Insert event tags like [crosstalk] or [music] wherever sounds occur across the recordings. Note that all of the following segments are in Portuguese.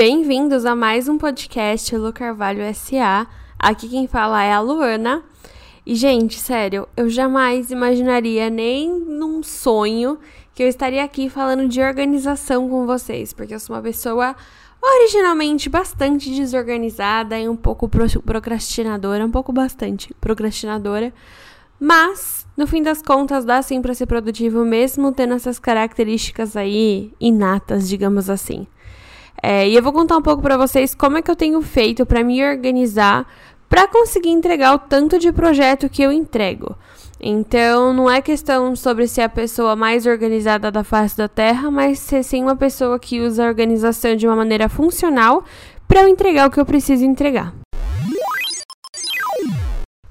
Bem-vindos a mais um podcast Lu Carvalho SA. Aqui quem fala é a Luana. E, gente, sério, eu jamais imaginaria nem num sonho que eu estaria aqui falando de organização com vocês, porque eu sou uma pessoa originalmente bastante desorganizada e um pouco procrastinadora, um pouco bastante procrastinadora. Mas, no fim das contas, dá sim para ser produtivo mesmo tendo essas características aí inatas, digamos assim. É, e eu vou contar um pouco para vocês como é que eu tenho feito para me organizar para conseguir entregar o tanto de projeto que eu entrego. Então, não é questão sobre ser a pessoa mais organizada da face da Terra, mas ser sim uma pessoa que usa a organização de uma maneira funcional para eu entregar o que eu preciso entregar.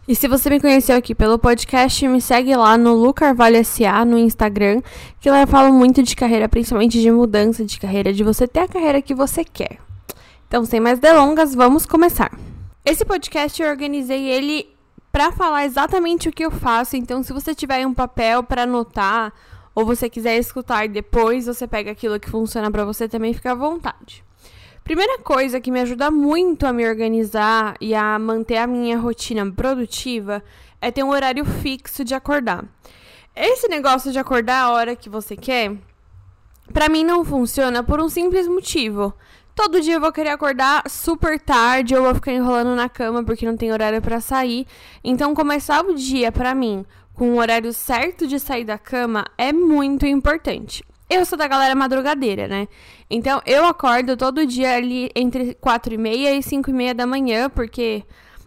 E se você me conheceu aqui pelo podcast, me segue lá no Lu Carvalho SA no Instagram, que lá eu falo muito de carreira, principalmente de mudança de carreira, de você ter a carreira que você quer. Então, sem mais delongas, vamos começar. Esse podcast eu organizei ele para falar exatamente o que eu faço, então se você tiver um papel para anotar ou você quiser escutar depois, você pega aquilo que funciona para você também, fica à vontade. Primeira coisa que me ajuda muito a me organizar e a manter a minha rotina produtiva é ter um horário fixo de acordar. Esse negócio de acordar a hora que você quer, para mim não funciona por um simples motivo. Todo dia eu vou querer acordar super tarde, ou vou ficar enrolando na cama porque não tem horário para sair. Então começar o dia para mim com o horário certo de sair da cama é muito importante. Eu sou da galera madrugadeira, né? Então eu acordo todo dia ali entre 4 e meia e 5 e meia da manhã, porque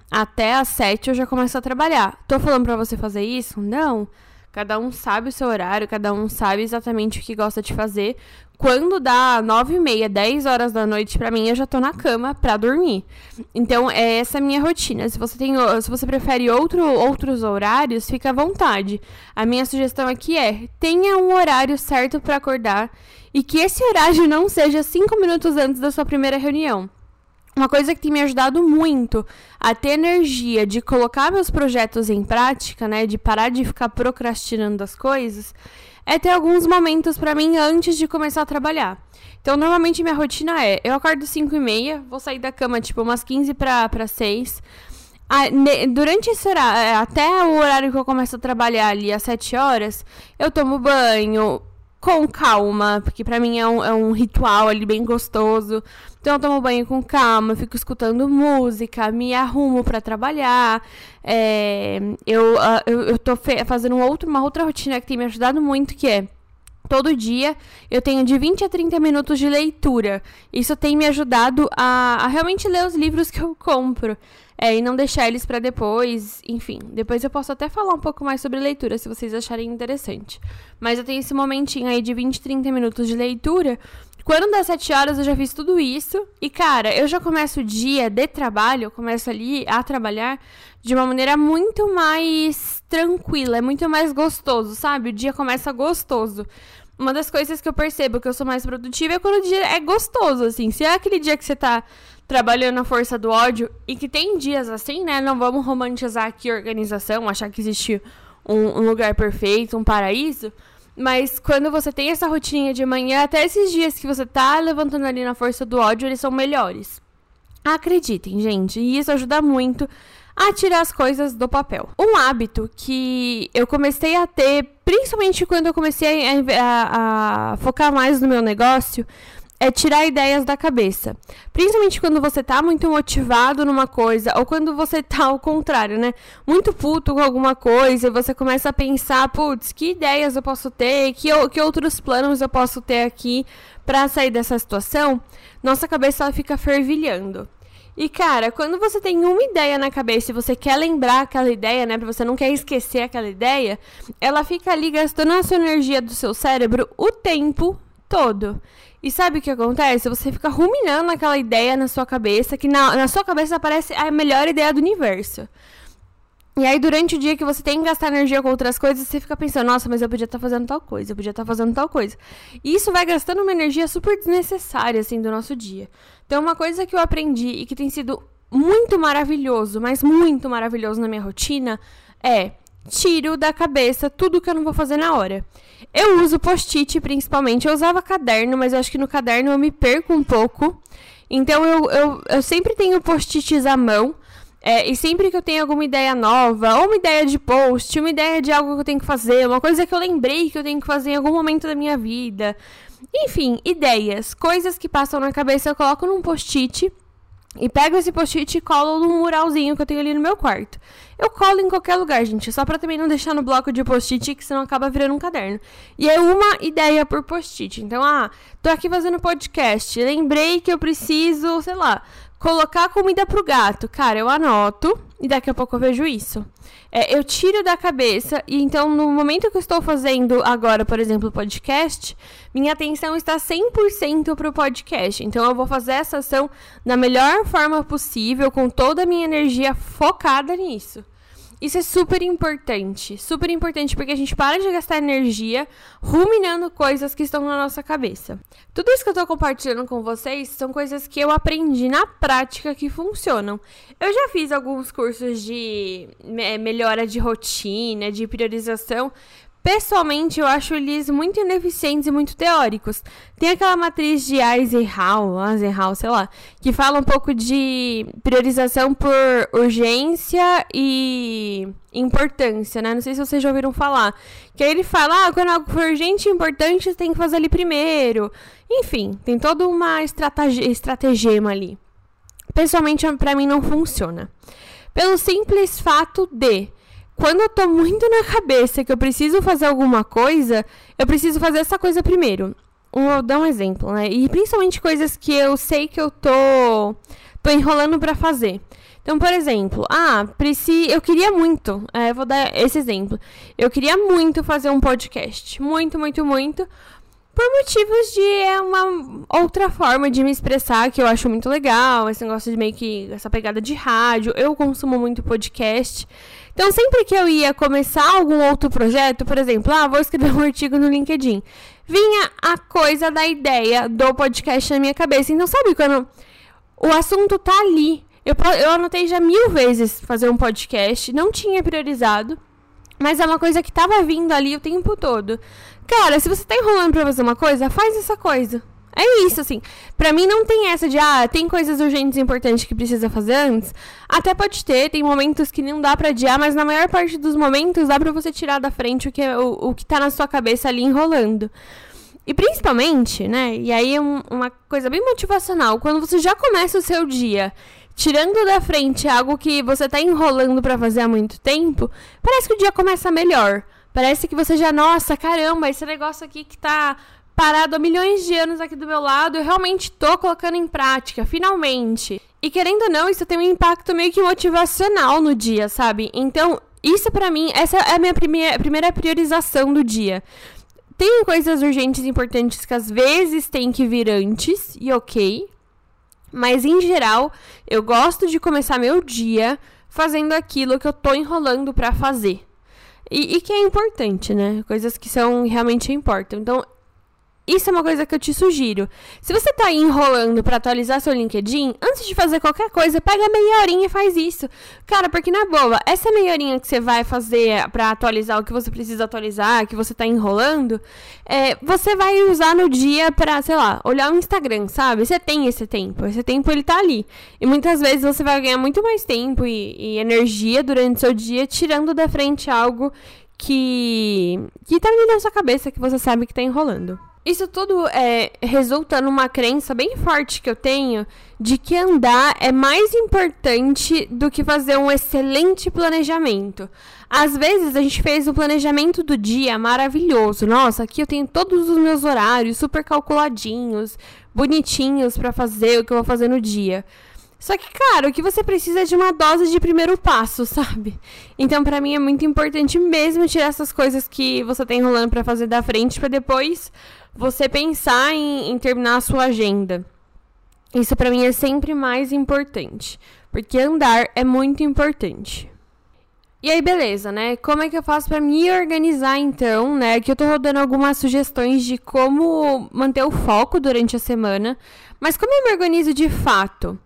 até às 7 eu já começo a trabalhar. Tô falando pra você fazer isso? Não. Cada um sabe o seu horário, cada um sabe exatamente o que gosta de fazer. Quando dá 9 e meia, 10 horas da noite pra mim, eu já tô na cama pra dormir. Então, é essa a minha rotina. Se você tem, se você prefere outro, outros horários, fica à vontade. A minha sugestão aqui é: tenha um horário certo para acordar e que esse horário não seja 5 minutos antes da sua primeira reunião. Uma coisa que tem me ajudado muito a ter energia de colocar meus projetos em prática, né, de parar de ficar procrastinando as coisas, é ter alguns momentos para mim antes de começar a trabalhar. Então, normalmente minha rotina é: eu acordo 5 e meia, vou sair da cama tipo umas 15 para 6. Ah, durante esse horário, é, até o horário que eu começo a trabalhar ali, às 7 horas, eu tomo banho, com calma, porque para mim é um, é um ritual ali bem gostoso. Então eu tomo banho com calma, fico escutando música, me arrumo para trabalhar. É, eu, uh, eu, eu tô fazendo outro, uma outra rotina que tem me ajudado muito, que é todo dia eu tenho de 20 a 30 minutos de leitura. Isso tem me ajudado a, a realmente ler os livros que eu compro. É, e não deixar eles para depois, enfim. Depois eu posso até falar um pouco mais sobre leitura, se vocês acharem interessante. Mas eu tenho esse momentinho aí de 20, 30 minutos de leitura. Quando dá 7 horas eu já fiz tudo isso. E, cara, eu já começo o dia de trabalho, eu começo ali a trabalhar de uma maneira muito mais tranquila, é muito mais gostoso, sabe? O dia começa gostoso. Uma das coisas que eu percebo que eu sou mais produtiva é quando o dia é gostoso, assim. Se é aquele dia que você tá trabalhando a força do ódio e que tem dias assim, né? Não vamos romantizar aqui a organização, achar que existe um, um lugar perfeito, um paraíso. Mas quando você tem essa rotina de manhã, até esses dias que você tá levantando ali na força do ódio, eles são melhores. Acreditem, gente, e isso ajuda muito a tirar as coisas do papel. Um hábito que eu comecei a ter, principalmente quando eu comecei a, a, a focar mais no meu negócio, é tirar ideias da cabeça. Principalmente quando você tá muito motivado numa coisa, ou quando você tá ao contrário, né? Muito puto com alguma coisa, e você começa a pensar, putz, que ideias eu posso ter, que, que outros planos eu posso ter aqui para sair dessa situação. Nossa cabeça ela fica fervilhando. E cara, quando você tem uma ideia na cabeça e você quer lembrar aquela ideia, né, você não quer esquecer aquela ideia, ela fica ali gastando a sua energia do seu cérebro o tempo todo. E sabe o que acontece? Você fica ruminando aquela ideia na sua cabeça, que na, na sua cabeça aparece a melhor ideia do universo. E aí, durante o dia que você tem que gastar energia com outras coisas, você fica pensando, nossa, mas eu podia estar tá fazendo tal coisa, eu podia estar tá fazendo tal coisa. E isso vai gastando uma energia super desnecessária, assim, do nosso dia. Então, uma coisa que eu aprendi e que tem sido muito maravilhoso, mas muito maravilhoso na minha rotina, é tiro da cabeça tudo que eu não vou fazer na hora. Eu uso post-it principalmente. Eu usava caderno, mas eu acho que no caderno eu me perco um pouco. Então eu, eu, eu sempre tenho post-its à mão. É, e sempre que eu tenho alguma ideia nova, ou uma ideia de post, uma ideia de algo que eu tenho que fazer, uma coisa que eu lembrei que eu tenho que fazer em algum momento da minha vida. Enfim, ideias, coisas que passam na cabeça, eu coloco num post-it e pego esse post-it e colo num muralzinho que eu tenho ali no meu quarto. Eu colo em qualquer lugar, gente, só pra também não deixar no bloco de post-it, que senão acaba virando um caderno. E é uma ideia por post-it. Então, ah, tô aqui fazendo podcast, lembrei que eu preciso, sei lá, colocar comida pro gato. Cara, eu anoto e daqui a pouco eu vejo isso. É, eu tiro da cabeça e então no momento que eu estou fazendo agora, por exemplo, o podcast, minha atenção está 100% pro podcast. Então eu vou fazer essa ação da melhor forma possível, com toda a minha energia focada nisso. Isso é super importante, super importante porque a gente para de gastar energia ruminando coisas que estão na nossa cabeça. Tudo isso que eu tô compartilhando com vocês são coisas que eu aprendi na prática que funcionam. Eu já fiz alguns cursos de melhora de rotina, de priorização, Pessoalmente, eu acho eles muito ineficientes e muito teóricos. Tem aquela matriz de Eisenhower, Eisenhower, sei lá, que fala um pouco de priorização por urgência e importância, né? Não sei se vocês já ouviram falar. Que aí ele fala, ah, quando algo for urgente e importante, você tem que fazer ali primeiro. Enfim, tem toda uma estratégia, estratagema ali. Pessoalmente, para mim, não funciona. Pelo simples fato de quando eu tô muito na cabeça que eu preciso fazer alguma coisa, eu preciso fazer essa coisa primeiro. Vou dar um exemplo, né? E principalmente coisas que eu sei que eu tô, tô enrolando para fazer. Então, por exemplo, ah, preci... eu queria muito, é, vou dar esse exemplo. Eu queria muito fazer um podcast. Muito, muito, muito. Por motivos de é uma outra forma de me expressar que eu acho muito legal. Esse negócio de meio que essa pegada de rádio. Eu consumo muito podcast. Então, sempre que eu ia começar algum outro projeto, por exemplo, ah, vou escrever um [laughs] artigo no LinkedIn, vinha a coisa da ideia do podcast na minha cabeça. Então, sabe quando o assunto tá ali? Eu, eu anotei já mil vezes fazer um podcast, não tinha priorizado, mas é uma coisa que tava vindo ali o tempo todo. Cara, se você tá enrolando pra fazer uma coisa, faz essa coisa. É isso, assim. Pra mim não tem essa de, ah, tem coisas urgentes e importantes que precisa fazer antes. Até pode ter, tem momentos que não dá pra adiar, mas na maior parte dos momentos dá pra você tirar da frente o que, é, o, o que tá na sua cabeça ali enrolando. E principalmente, né, e aí é um, uma coisa bem motivacional, quando você já começa o seu dia tirando da frente algo que você tá enrolando para fazer há muito tempo, parece que o dia começa melhor. Parece que você já, nossa, caramba, esse negócio aqui que tá parado há milhões de anos aqui do meu lado, eu realmente tô colocando em prática, finalmente. E querendo ou não, isso tem um impacto meio que motivacional no dia, sabe? Então, isso para mim, essa é a minha primeira, primeira priorização do dia. Tem coisas urgentes e importantes que às vezes tem que vir antes, e ok. Mas em geral, eu gosto de começar meu dia fazendo aquilo que eu tô enrolando para fazer. E, e, que é importante, né? Coisas que são realmente importantes. Então, isso é uma coisa que eu te sugiro. Se você tá enrolando para atualizar seu LinkedIn, antes de fazer qualquer coisa, pega meia horinha e faz isso. Cara, porque na boa, essa meia horinha que você vai fazer para atualizar o que você precisa atualizar, que você tá enrolando, é, você vai usar no dia pra, sei lá, olhar o Instagram, sabe? Você tem esse tempo. Esse tempo ele tá ali. E muitas vezes você vai ganhar muito mais tempo e, e energia durante seu dia tirando da frente algo que, que tá ali na sua cabeça que você sabe que tá enrolando. Isso tudo é, resulta numa crença bem forte que eu tenho de que andar é mais importante do que fazer um excelente planejamento. Às vezes a gente fez o planejamento do dia maravilhoso. Nossa, aqui eu tenho todos os meus horários super calculadinhos, bonitinhos para fazer o que eu vou fazer no dia. Só que, cara, o que você precisa é de uma dose de primeiro passo, sabe? Então, para mim é muito importante mesmo tirar essas coisas que você tá enrolando para fazer da frente para depois você pensar em, em terminar a sua agenda. Isso para mim é sempre mais importante, porque andar é muito importante. E aí, beleza, né? Como é que eu faço para me organizar então, né? Aqui eu tô rodando algumas sugestões de como manter o foco durante a semana, mas como eu me organizo de fato?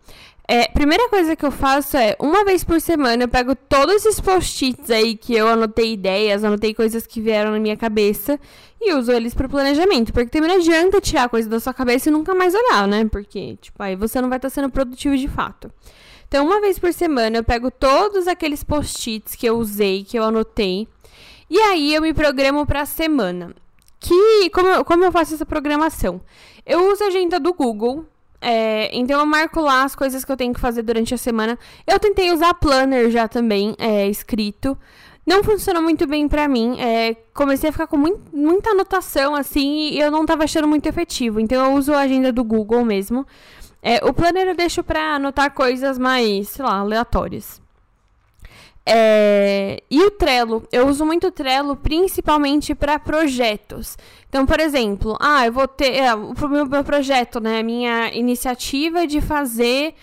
É, primeira coisa que eu faço é, uma vez por semana, eu pego todos esses post-its aí que eu anotei ideias, anotei coisas que vieram na minha cabeça e uso eles para planejamento. Porque também não adianta tirar coisa da sua cabeça e nunca mais olhar, né? Porque, tipo, aí você não vai estar tá sendo produtivo de fato. Então, uma vez por semana, eu pego todos aqueles post-its que eu usei, que eu anotei, e aí eu me programo para a semana. Que, como como eu faço essa programação? Eu uso a agenda do Google, é, então eu marco lá as coisas que eu tenho que fazer durante a semana. Eu tentei usar planner já também, é, escrito. Não funcionou muito bem pra mim. É, comecei a ficar com muito, muita anotação, assim, e eu não tava achando muito efetivo. Então eu uso a agenda do Google mesmo. É, o planner eu deixo pra anotar coisas mais, sei lá, aleatórias. É, e o Trello, eu uso muito o Trello principalmente para projetos. Então, por exemplo, ah, eu vou ter é, o meu, projeto, né? Minha iniciativa de fazer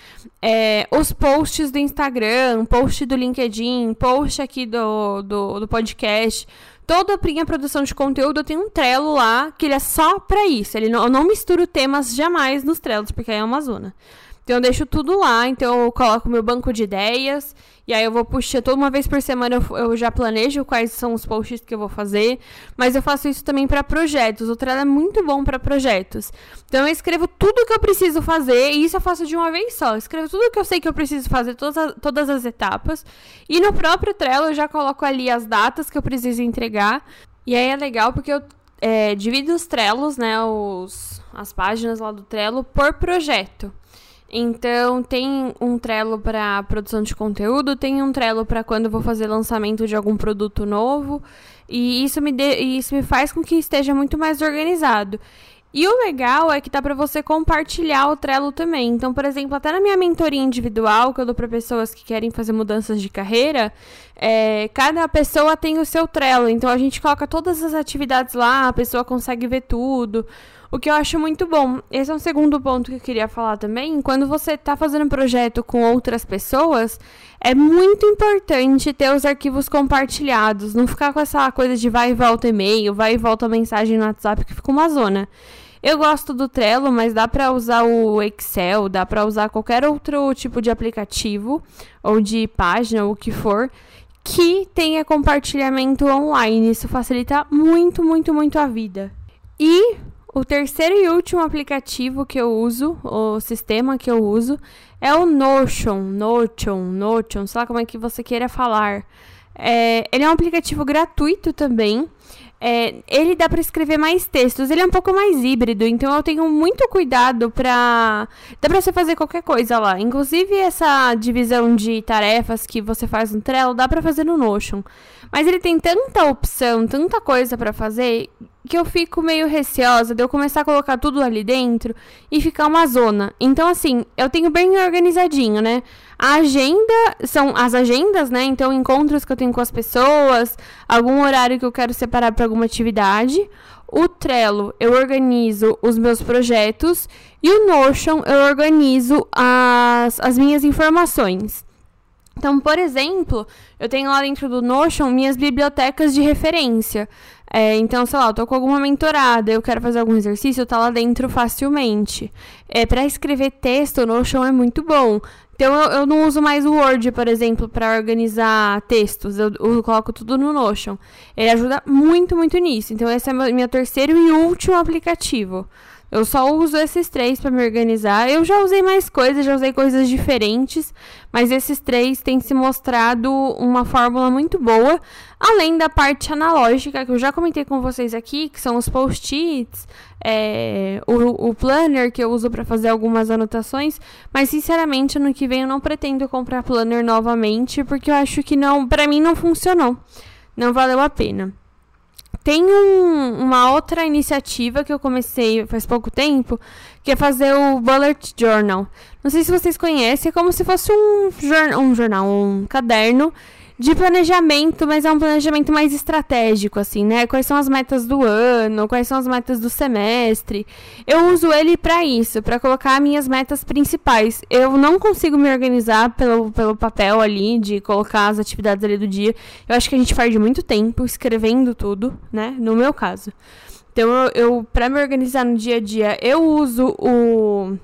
é, os posts do Instagram, post do LinkedIn, post aqui do, do, do podcast. Toda a minha produção de conteúdo eu tenho um Trello lá que ele é só para isso. Ele não, eu não misturo temas jamais nos Trellos, porque aí é uma zona. Então eu deixo tudo lá, então eu coloco meu banco de ideias, e aí eu vou puxar toda uma vez por semana eu, eu já planejo quais são os posts que eu vou fazer, mas eu faço isso também para projetos. O Trello é muito bom para projetos. Então eu escrevo tudo que eu preciso fazer, e isso eu faço de uma vez só. Eu escrevo tudo que eu sei que eu preciso fazer, todas as, todas as etapas, e no próprio Trello eu já coloco ali as datas que eu preciso entregar. E aí é legal porque eu é, divido os Trellos, né, os, as páginas lá do Trello por projeto. Então, tem um Trello para produção de conteúdo, tem um Trello para quando eu vou fazer lançamento de algum produto novo, e isso me, de, isso me faz com que esteja muito mais organizado. E o legal é que dá para você compartilhar o Trello também. Então, por exemplo, até na minha mentoria individual, que eu dou para pessoas que querem fazer mudanças de carreira, é, cada pessoa tem o seu Trello. Então, a gente coloca todas as atividades lá, a pessoa consegue ver tudo. O que eu acho muito bom. Esse é um segundo ponto que eu queria falar também. Quando você está fazendo um projeto com outras pessoas, é muito importante ter os arquivos compartilhados. Não ficar com essa coisa de vai e volta e-mail, vai e volta mensagem no WhatsApp, que fica uma zona. Eu gosto do Trello, mas dá para usar o Excel, dá para usar qualquer outro tipo de aplicativo ou de página, ou o que for, que tenha compartilhamento online. Isso facilita muito, muito, muito a vida. E o terceiro e último aplicativo que eu uso, o sistema que eu uso, é o Notion, Notion, Notion, sei lá como é que você queira falar. É, ele é um aplicativo gratuito também. É, ele dá para escrever mais textos. Ele é um pouco mais híbrido, então eu tenho muito cuidado para dá para você fazer qualquer coisa lá. Inclusive essa divisão de tarefas que você faz no Trello dá para fazer no Notion. Mas ele tem tanta opção, tanta coisa para fazer que eu fico meio receosa de eu começar a colocar tudo ali dentro e ficar uma zona. Então, assim, eu tenho bem organizadinho, né? A agenda são as agendas, né? Então, encontros que eu tenho com as pessoas, algum horário que eu quero separar para alguma atividade. O Trello, eu organizo os meus projetos. E o Notion, eu organizo as, as minhas informações. Então, por exemplo, eu tenho lá dentro do Notion minhas bibliotecas de referência. É, então, sei lá, eu tô com alguma mentorada, eu quero fazer algum exercício, tá lá dentro facilmente. É, para escrever texto, o Notion é muito bom. Então, eu, eu não uso mais o Word, por exemplo, para organizar textos. Eu, eu, coloco tudo no Notion. Ele ajuda muito, muito nisso. Então, esse é meu, meu terceiro e último aplicativo. Eu só uso esses três para me organizar. Eu já usei mais coisas, já usei coisas diferentes, mas esses três têm se mostrado uma fórmula muito boa, além da parte analógica que eu já comentei com vocês aqui, que são os post-its, é, o, o, planner que eu uso para fazer algumas anotações, mas sinceramente ano que vem eu não pretendo comprar planner novamente, porque eu acho que não, para mim não funcionou, não valeu a pena. Tem um, uma outra iniciativa que eu comecei faz pouco tempo, que é fazer o Bullet Journal. Não sei se vocês conhecem, é como se fosse um, um jornal, um caderno de planejamento, mas é um planejamento mais estratégico, assim, né? Quais são as metas do ano, quais são as metas do semestre. Eu uso ele para isso, para colocar minhas metas principais. Eu não consigo me organizar pelo, pelo papel ali, de colocar as atividades ali do dia. Eu acho que a gente perde muito tempo escrevendo tudo, né? No meu caso. Então, eu, eu para me organizar no dia a dia, eu uso o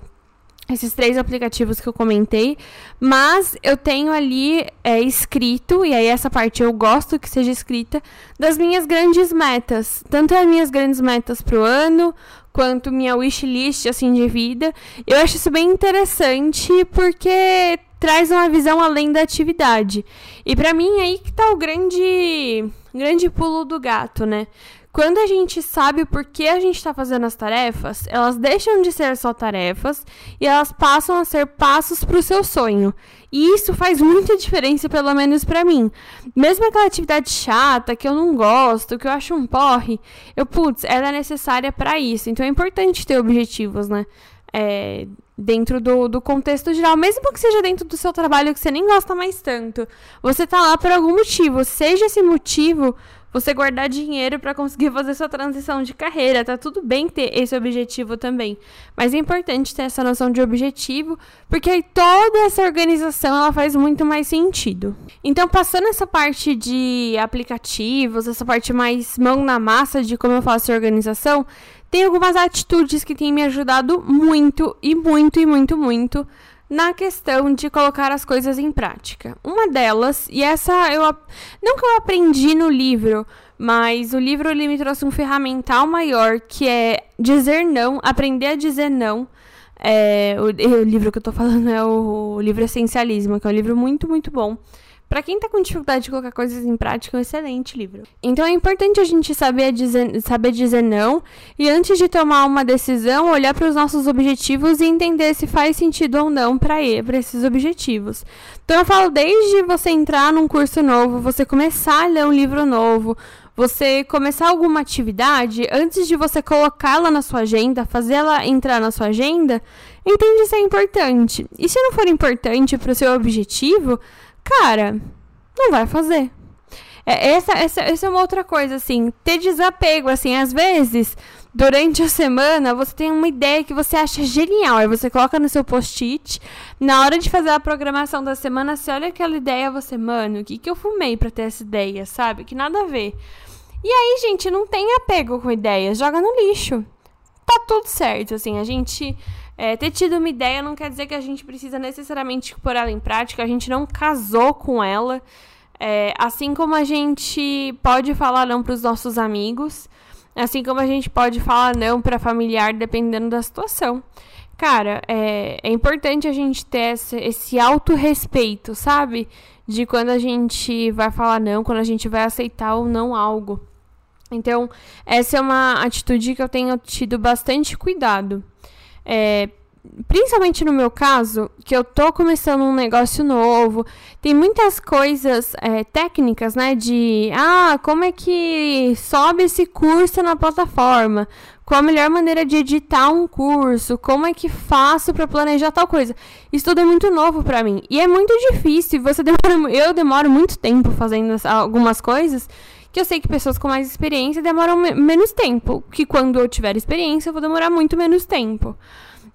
esses três aplicativos que eu comentei, mas eu tenho ali é, escrito, e aí essa parte eu gosto que seja escrita, das minhas grandes metas. Tanto as minhas grandes metas pro ano, quanto minha wishlist, assim, de vida. Eu acho isso bem interessante, porque traz uma visão além da atividade. E para mim, aí que tá o grande, grande pulo do gato, né? Quando a gente sabe o porquê a gente está fazendo as tarefas, elas deixam de ser só tarefas e elas passam a ser passos para o seu sonho. E isso faz muita diferença, pelo menos para mim. Mesmo aquela atividade chata, que eu não gosto, que eu acho um porre, eu, putz, ela é necessária para isso. Então é importante ter objetivos, né? É, dentro do, do contexto geral, mesmo que seja dentro do seu trabalho que você nem gosta mais tanto. Você tá lá por algum motivo, seja esse motivo você guardar dinheiro para conseguir fazer sua transição de carreira. Tá tudo bem ter esse objetivo também, mas é importante ter essa noção de objetivo, porque aí toda essa organização ela faz muito mais sentido. Então, passando essa parte de aplicativos, essa parte mais mão na massa de como eu faço a organização, tem algumas atitudes que têm me ajudado muito e muito e muito muito na questão de colocar as coisas em prática. Uma delas, e essa eu não que eu aprendi no livro, mas o livro ele me trouxe um ferramental maior que é dizer não, aprender a dizer não. É, o, o, livro que eu tô falando é o, o livro Essencialismo, que é um livro muito, muito bom. Para quem tá com dificuldade de colocar coisas em prática, é um excelente livro. Então é importante a gente saber dizer, saber dizer não e antes de tomar uma decisão, olhar para os nossos objetivos e entender se faz sentido ou não para esses objetivos. Então eu falo desde você entrar num curso novo, você começar a ler um livro novo, você começar alguma atividade, antes de você colocá-la na sua agenda, fazê-la entrar na sua agenda, entende se é importante. E se não for importante para o seu objetivo, cara, não vai fazer. É, essa, essa, essa é uma outra coisa, assim, ter desapego, assim, às vezes, durante a semana, você tem uma ideia que você acha genial, aí você coloca no seu post-it, na hora de fazer a programação da semana, você olha aquela ideia, você, mano, o que, que eu fumei pra ter essa ideia, sabe? Que nada a ver. E aí, gente, não tem apego com ideias, joga no lixo. Tá tudo certo, assim, a gente é, ter tido uma ideia não quer dizer que a gente precisa necessariamente pôr ela em prática, a gente não casou com ela. É, assim como a gente pode falar não para os nossos amigos, assim como a gente pode falar não para familiar, dependendo da situação. Cara, é, é importante a gente ter esse, esse autorrespeito, sabe? De quando a gente vai falar não, quando a gente vai aceitar ou não algo. Então, essa é uma atitude que eu tenho tido bastante cuidado. É, principalmente no meu caso, que eu tô começando um negócio novo, tem muitas coisas é, técnicas, né? De ah, como é que sobe esse curso na plataforma? Qual a melhor maneira de editar um curso? Como é que faço para planejar tal coisa? Isso tudo é muito novo para mim e é muito difícil. Você [laughs] demora, eu demoro muito tempo fazendo algumas coisas que eu sei que pessoas com mais experiência demoram me menos tempo, que quando eu tiver experiência eu vou demorar muito menos tempo.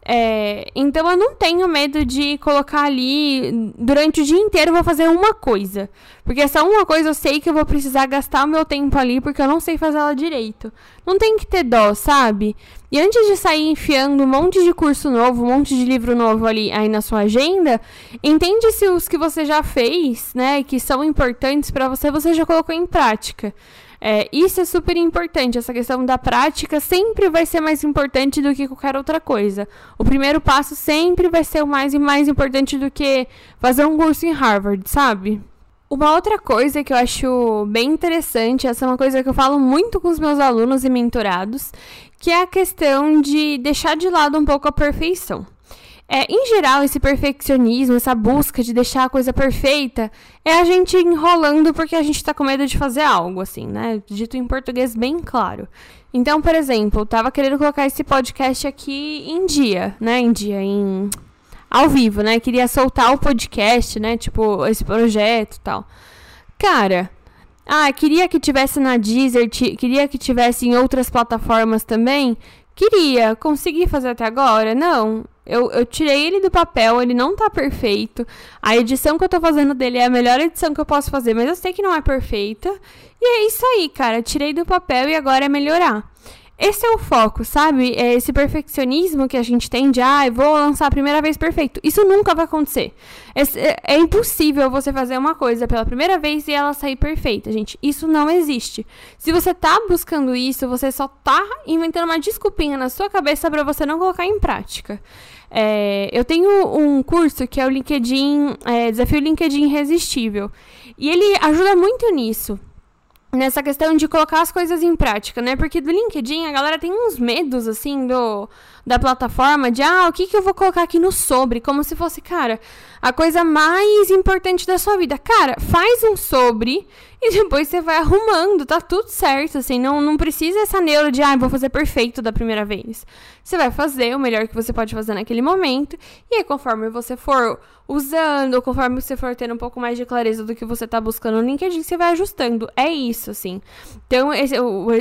É, então eu não tenho medo de colocar ali durante o dia inteiro eu vou fazer uma coisa. Porque essa uma coisa eu sei que eu vou precisar gastar o meu tempo ali porque eu não sei fazer ela direito. Não tem que ter dó, sabe? E antes de sair enfiando um monte de curso novo, um monte de livro novo ali aí na sua agenda, entende se os que você já fez, né, que são importantes para você, você já colocou em prática. É, isso é super importante. Essa questão da prática sempre vai ser mais importante do que qualquer outra coisa. O primeiro passo sempre vai ser o mais e mais importante do que fazer um curso em Harvard, sabe? Uma outra coisa que eu acho bem interessante, essa é uma coisa que eu falo muito com os meus alunos e mentorados, que é a questão de deixar de lado um pouco a perfeição. É, em geral, esse perfeccionismo, essa busca de deixar a coisa perfeita, é a gente enrolando porque a gente tá com medo de fazer algo, assim, né? Dito em português bem claro. Então, por exemplo, eu tava querendo colocar esse podcast aqui em dia, né? Em dia, em. Ao vivo, né? Queria soltar o podcast, né? Tipo, esse projeto tal. Cara, ah, queria que tivesse na Deezer, queria que tivesse em outras plataformas também. Queria, consegui fazer até agora? Não. Eu, eu tirei ele do papel, ele não tá perfeito. A edição que eu tô fazendo dele é a melhor edição que eu posso fazer, mas eu sei que não é perfeita. E é isso aí, cara. Tirei do papel e agora é melhorar. Esse é o foco, sabe? É esse perfeccionismo que a gente tem de, ah, vou lançar a primeira vez perfeito. Isso nunca vai acontecer. É, é, impossível você fazer uma coisa pela primeira vez e ela sair perfeita, gente. Isso não existe. Se você tá buscando isso, você só tá inventando uma desculpinha na sua cabeça para você não colocar em prática. É, eu tenho um curso que é o LinkedIn, é, Desafio LinkedIn Irresistível. E ele ajuda muito nisso nessa questão de colocar as coisas em prática, né? Porque do LinkedIn a galera tem uns medos, assim, do, da plataforma, de, ah, o que, que eu vou colocar aqui no sobre? Como se fosse, cara, a coisa mais importante da sua vida. Cara, faz um sobre e depois você vai arrumando, tá tudo certo, assim, não, não precisa essa neura de, ah, vou fazer perfeito da primeira vez. Você vai fazer o melhor que você pode fazer naquele momento, e aí conforme você for usando, conforme você for tendo um pouco mais de clareza do que você tá buscando no LinkedIn, você vai ajustando. É isso, assim. Então, esse,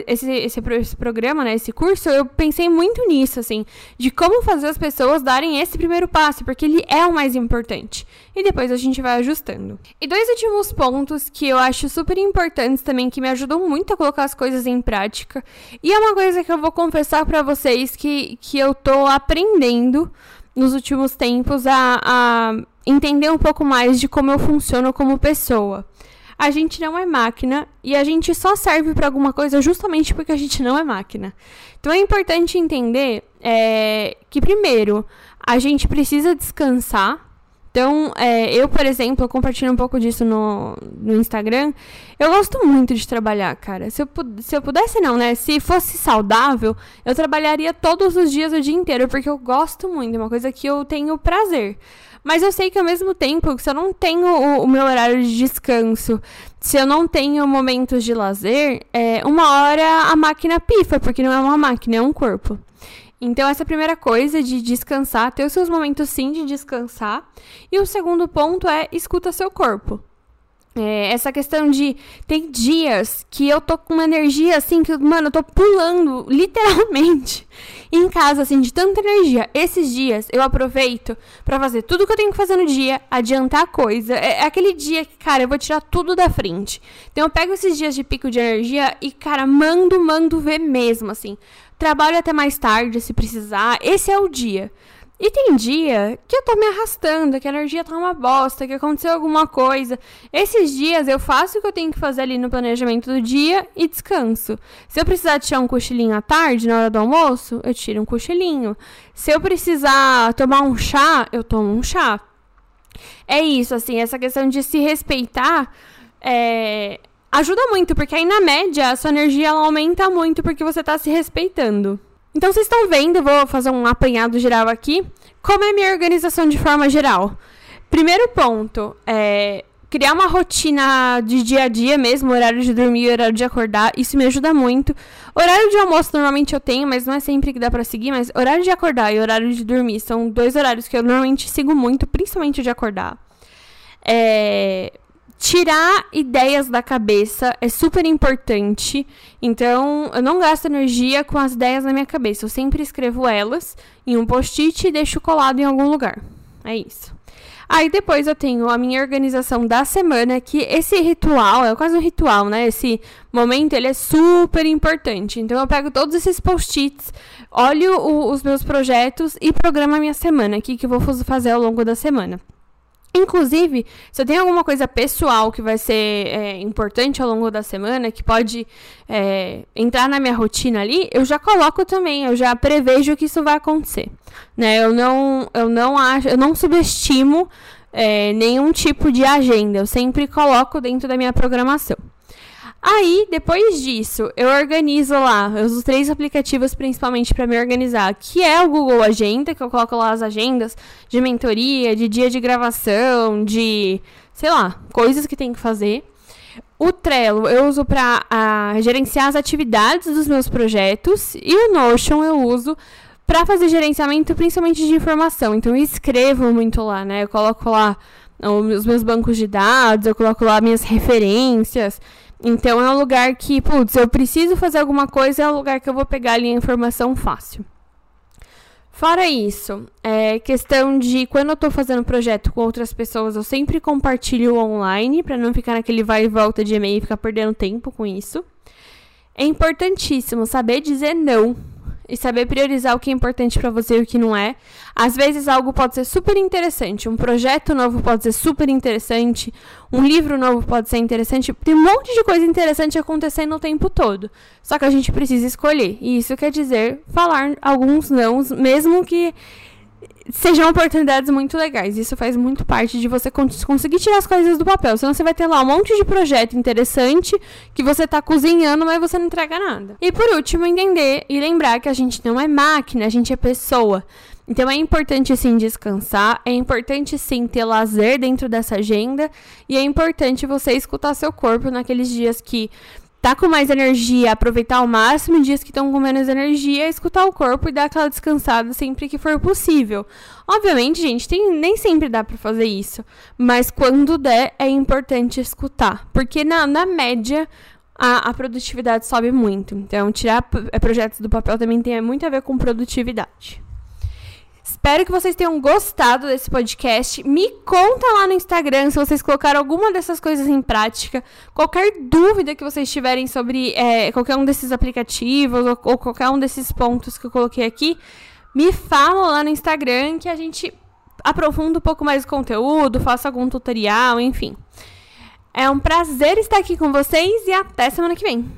esse, esse, esse programa, né, esse curso, eu pensei muito nisso, assim, de como fazer as pessoas darem esse primeiro passo, porque ele é o mais importante. E depois a gente vai ajustando. E dois últimos pontos que eu acho super importantes também, que me ajudam muito a colocar as coisas em prática. E é uma coisa que eu vou confessar para vocês que que, eu tô aprendendo nos últimos tempos a, a entender um pouco mais de como eu funciono como pessoa. A gente não é máquina e a gente só serve para alguma coisa justamente porque a gente não é máquina. Então é importante entender é, que, primeiro, a gente precisa descansar então, é, eu, por exemplo, compartilho um pouco disso no, no Instagram. Eu gosto muito de trabalhar, cara. Se eu, se eu pudesse, não, né? Se fosse saudável, eu trabalharia todos os dias o dia inteiro, porque eu gosto muito. É uma coisa que eu tenho prazer. Mas eu sei que ao mesmo tempo, se eu não tenho o, o meu horário de descanso, se eu não tenho momentos de lazer, é, uma hora a máquina pifa, porque não é uma máquina, é um corpo. Então, essa é primeira coisa de descansar, ter os seus momentos sim de descansar. E o segundo ponto é escuta seu corpo. É, essa questão de. Tem dias que eu tô com uma energia assim, que, mano, eu tô pulando, literalmente, [laughs] em casa, assim, de tanta energia. Esses dias eu aproveito para fazer tudo que eu tenho que fazer no dia, adiantar coisa. É, é, aquele dia que, cara, eu vou tirar tudo da frente. Então eu pego esses dias de pico de energia e, cara, mando, mando ver mesmo, assim. Trabalho até mais tarde, se precisar. Esse é o dia. E tem dia que eu tô me arrastando, que a energia tá uma bosta, que aconteceu alguma coisa. Esses dias eu faço o que eu tenho que fazer ali no planejamento do dia e descanso. Se eu precisar tirar um cochilinho à tarde, na hora do almoço, eu tiro um cochilinho. Se eu precisar tomar um chá, eu tomo um chá. É isso, assim, essa questão de se respeitar é, ajuda muito, porque aí na média a sua energia ela aumenta muito porque você tá se respeitando. Então vocês estão vendo, vou fazer um apanhado geral aqui, como é minha organização de forma geral. Primeiro ponto, é criar uma rotina de dia a dia mesmo, horário de dormir horário de acordar, isso me ajuda muito. Horário de almoço normalmente eu tenho, mas não é sempre que dá para seguir, mas horário de acordar e horário de dormir são dois horários que eu normalmente sigo muito, principalmente de acordar. É, tirar ideias da cabeça é super importante. Então, eu não gasto energia com as ideias na minha cabeça. Eu sempre escrevo elas em um post-it e deixo colado em algum lugar. É isso. Aí depois eu tenho a minha organização da semana, que esse ritual, é quase um ritual, né? Esse momento, ele é super importante. Então eu pego todos esses post-its, olho o, os meus projetos e programo a minha semana, o que, que eu vou fazer ao longo da semana. Inclusive, se eu tenho alguma coisa pessoal que vai ser é, importante ao longo da semana, que pode é, entrar na minha rotina ali, eu já coloco também, eu já prevejo que isso vai acontecer. Né? Eu não, eu não acho, eu não subestimo é, nenhum tipo de agenda, eu sempre coloco dentro da minha programação. Aí, depois disso, eu organizo lá. Eu uso três aplicativos principalmente para me organizar, que é o Google Agenda, que eu coloco lá as agendas de mentoria, de dia de gravação, de, sei lá, coisas que tem que fazer. O Trello eu uso para gerenciar as atividades dos meus projetos e o Notion eu uso para fazer gerenciamento principalmente de informação. Então eu escrevo muito lá, né? Eu coloco lá os meus bancos de dados, eu coloco lá minhas referências. Então é um lugar que, putz, eu preciso fazer alguma coisa, é um lugar que eu vou pegar ali a informação fácil. Fora isso, é questão de quando eu tô fazendo projeto com outras pessoas, eu sempre compartilho online para não ficar naquele vai e volta de e-mail e ficar perdendo tempo com isso. É importantíssimo saber dizer não e saber priorizar o que é importante para você e o que não é. Às vezes algo pode ser super interessante, um projeto novo pode ser super interessante, um livro novo pode ser interessante, tem um monte de coisa interessante acontecendo o tempo todo. Só que a gente precisa escolher. E isso quer dizer falar alguns nãos, mesmo que sejam oportunidades muito legais. Isso faz muito parte de você conseguir tirar as coisas do papel. Senão você vai ter lá um monte de projeto interessante que você tá cozinhando, mas você não entrega nada. E por último, entender e lembrar que a gente não é máquina, a gente é pessoa. Então é importante sim descansar, é importante sim ter lazer dentro dessa agenda e é importante você escutar seu corpo naqueles dias que tá com mais energia, aproveitar ao máximo, dias que estão com menos energia, escutar o corpo e dar aquela descansada sempre que for possível. Obviamente, gente, tem, nem sempre dá para fazer isso, mas quando der, é importante escutar, porque na, na média a, a produtividade sobe muito. Então, tirar é, projetos do papel também tem muito a ver com produtividade. Espero que vocês tenham gostado desse podcast. Me conta lá no Instagram se vocês colocaram alguma dessas coisas em prática. Qualquer dúvida que vocês tiverem sobre é, qualquer um desses aplicativos ou, ou qualquer um desses pontos que eu coloquei aqui, me fala lá no Instagram que a gente aprofunda um pouco mais o conteúdo, faça algum tutorial, enfim. É um prazer estar aqui com vocês e até semana que vem.